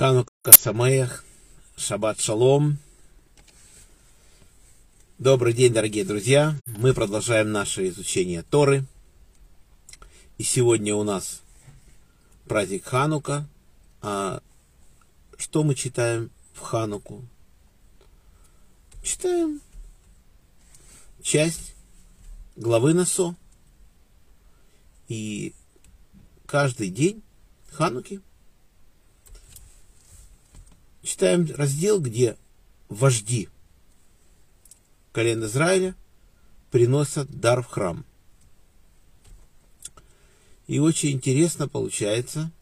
Ханука Самеях, Шаббат Шалом. Добрый день, дорогие друзья. Мы продолжаем наше изучение Торы. И сегодня у нас праздник Ханука. А что мы читаем в Хануку? Читаем часть главы Насо. И каждый день Хануки читаем раздел, где вожди колен Израиля приносят дар в храм. И очень интересно получается,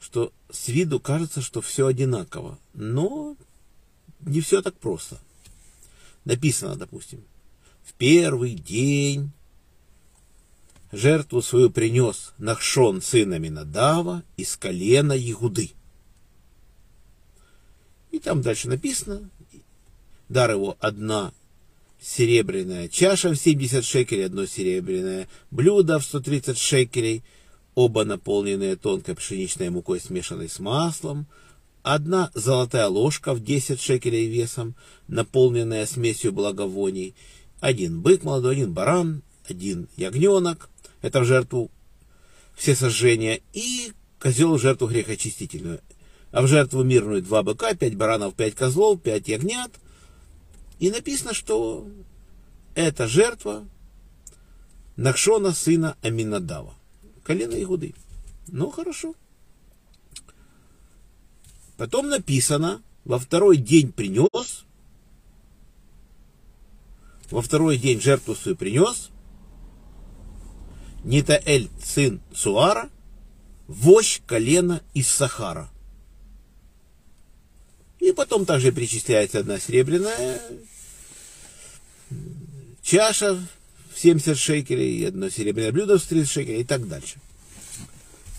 что с виду кажется, что все одинаково, но не все так просто. Написано, допустим, в первый день жертву свою принес Нахшон сына Минадава из колена Ягуды. И там дальше написано, дар его одна серебряная чаша в 70 шекелей, одно серебряное блюдо в 130 шекелей, оба наполненные тонкой пшеничной мукой, смешанной с маслом, одна золотая ложка в 10 шекелей весом, наполненная смесью благовоний, один бык молодой, один баран, один ягненок, это в жертву все сожжения, и козел в жертву грехочистительную, а в жертву мирную два быка, пять баранов, пять козлов, пять ягнят. И написано, что это жертва Нахшона, сына Аминадава. Колено Игуды. Ну, хорошо. Потом написано, во второй день принес, во второй день жертву свою принес, Нитаэль, сын Суара, вощь колена из Сахара. И потом также перечисляется одна серебряная чаша в 70 шекелей, и одно серебряное блюдо в 30 шекелей и так дальше.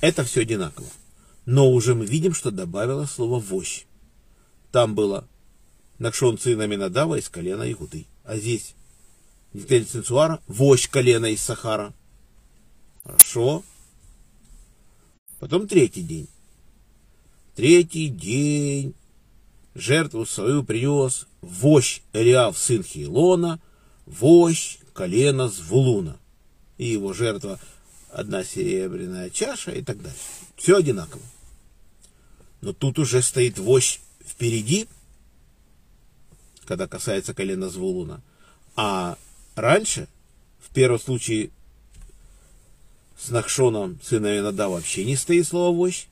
Это все одинаково. Но уже мы видим, что добавило слово «вощь». Там было Накшон сына Минадава из колена Игуды. А здесь Нитель Цинцуара, вощь колена из Сахара. Хорошо. Потом третий день. Третий день жертву свою принес вощь Эриав, сын Хилона, вощь колена Звулуна. И его жертва одна серебряная чаша и так далее. Все одинаково. Но тут уже стоит вощь впереди, когда касается колена Звулуна. А раньше, в первом случае с Нахшоном, сына Инада, вообще не стоит слово вощь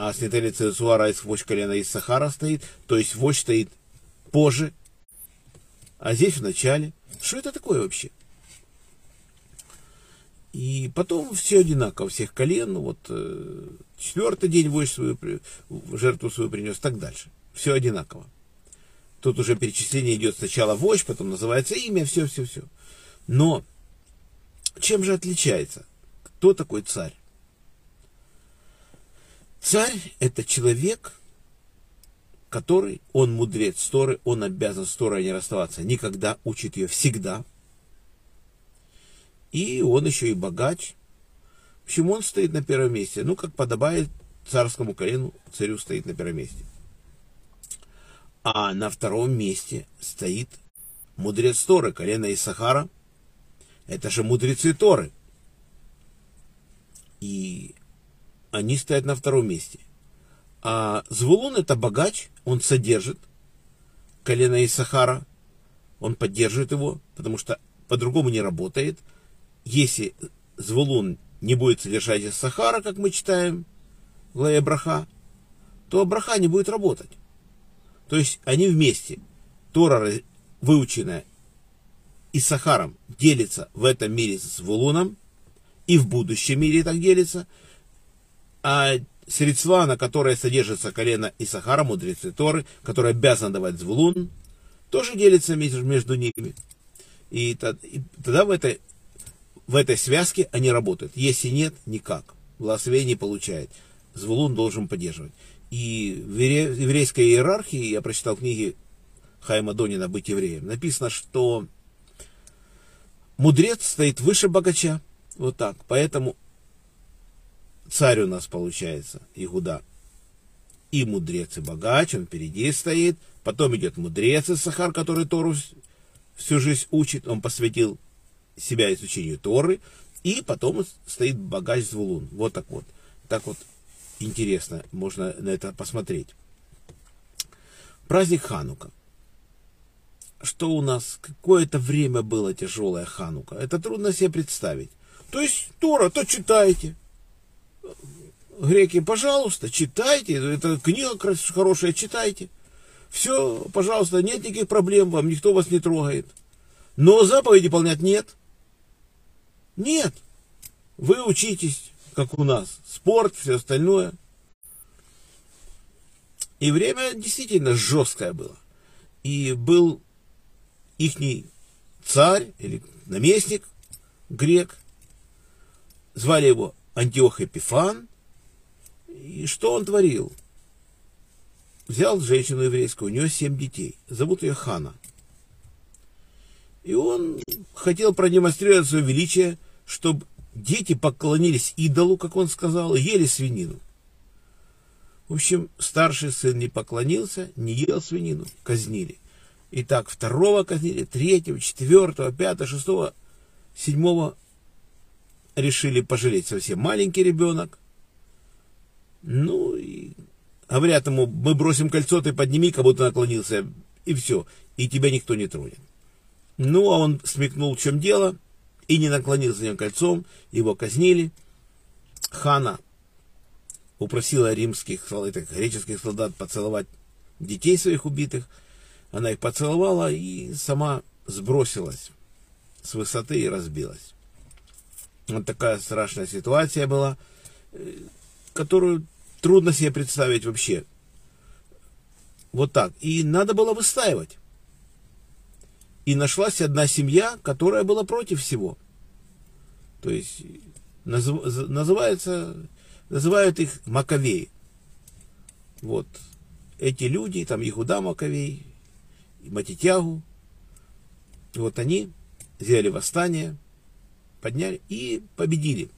а с Нетели Цезуара из вождь колена из Сахара стоит, то есть вождь стоит позже, а здесь в начале. Что это такое вообще? И потом все одинаково, всех колен, вот э, четвертый день вождь свою, жертву свою принес, так дальше. Все одинаково. Тут уже перечисление идет сначала вождь, потом называется имя, все, все, все. Но чем же отличается? Кто такой царь? Царь – это человек, который, он мудрец Торы, он обязан с Торой не расставаться, никогда учит ее всегда. И он еще и богач. Почему он стоит на первом месте? Ну, как подобает царскому колену, царю стоит на первом месте. А на втором месте стоит мудрец Торы, колено из Сахара. Это же мудрецы Торы. И они стоят на втором месте. А Звулун это богач, он содержит колено из Сахара, он поддерживает его, потому что по-другому не работает. Если Звулун не будет содержать из Сахара, как мы читаем в главе Браха, то Браха не будет работать. То есть они вместе. Тора, выученная и Сахаром, делится в этом мире с Звулуном, и в будущем мире так делится – а средства, на которые содержится колено и Сахара, мудрецы Торы, которые обязаны давать звулун, тоже делится между, ними. И, тогда в этой, в этой связке они работают. Если нет, никак. Благословение не получает. Звулун должен поддерживать. И в еврейской иерархии, я прочитал книги Хайма Донина «Быть евреем», написано, что мудрец стоит выше богача. Вот так. Поэтому царь у нас получается, Игуда. и мудрец, и богач, он впереди стоит. Потом идет мудрец из Сахар, который Тору всю жизнь учит. Он посвятил себя изучению Торы. И потом стоит богач Звулун. Вот так вот. Так вот интересно, можно на это посмотреть. Праздник Ханука. Что у нас какое-то время было тяжелое Ханука. Это трудно себе представить. То есть Тора, то читайте. Греки, пожалуйста, читайте. Это книга хорошая, читайте. Все, пожалуйста, нет никаких проблем, вам никто вас не трогает. Но заповеди выполнять нет. Нет. Вы учитесь, как у нас. Спорт, все остальное. И время действительно жесткое было. И был ихний царь или наместник грек. Звали его Антиох Эпифан. И что он творил? Взял женщину еврейскую, у нее семь детей. Зовут ее Хана. И он хотел продемонстрировать свое величие, чтобы дети поклонились идолу, как он сказал, и ели свинину. В общем, старший сын не поклонился, не ел свинину, казнили. И так второго казнили, третьего, четвертого, пятого, шестого, седьмого решили пожалеть совсем маленький ребенок. Ну, и говорят ему, мы бросим кольцо, ты подними, как будто наклонился, и все, и тебя никто не тронет. Ну, а он смекнул, в чем дело, и не наклонился ним кольцом, его казнили. Хана упросила римских, этих греческих солдат поцеловать детей своих убитых. Она их поцеловала и сама сбросилась с высоты и разбилась. Вот такая страшная ситуация была, э, которую трудно себе представить вообще. Вот так. И надо было выстаивать. И нашлась одна семья, которая была против всего. То есть называется, называют их Маковеи. Вот эти люди, там Ихуда Маковей, Матитягу, вот они сделали восстание, подняли и победили.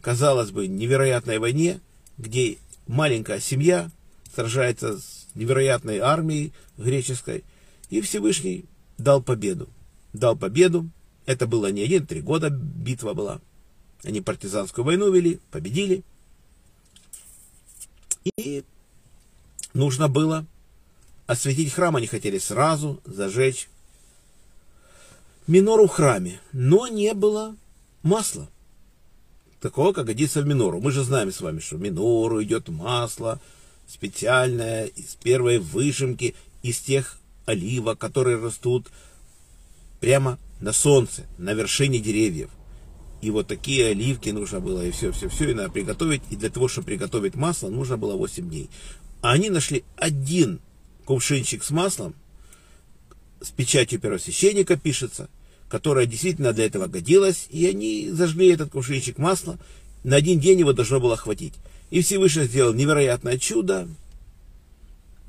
Казалось бы, невероятной войне, где маленькая семья сражается с невероятной армией греческой, и Всевышний дал победу. Дал победу. Это было не один, три года битва была. Они партизанскую войну вели, победили. И нужно было осветить храм. Они хотели сразу зажечь минору в храме. Но не было масла. Такого, как годится в минору. Мы же знаем с вами, что в минору идет масло специальное, из первой выжимки, из тех оливок, которые растут прямо на солнце, на вершине деревьев. И вот такие оливки нужно было, и все, все, все, и надо приготовить. И для того, чтобы приготовить масло, нужно было 8 дней. А они нашли один кувшинчик с маслом, с печатью первосвященника пишется, которая действительно для этого годилась, и они зажгли этот кувшинчик масла, на один день его должно было хватить. И Всевышний сделал невероятное чудо,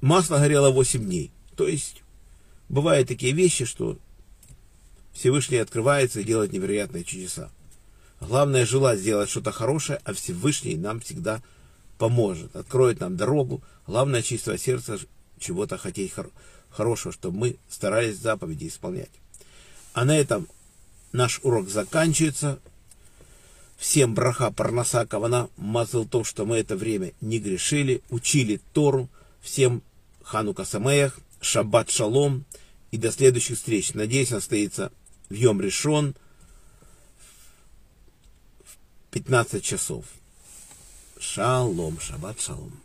масло горело 8 дней. То есть, бывают такие вещи, что Всевышний открывается и делает невероятные чудеса. Главное желать сделать что-то хорошее, а Всевышний нам всегда поможет, откроет нам дорогу. Главное чистое сердце чего-то хотеть хор- хорошего, чтобы мы старались заповеди исполнять. А на этом наш урок заканчивается. Всем браха парнаса кавана мазал то, что мы это время не грешили, учили Тору. Всем ханука самеях, шаббат шалом и до следующих встреч. Надеюсь, состоится в Йом решен в 15 часов. Шалом, шаббат шалом.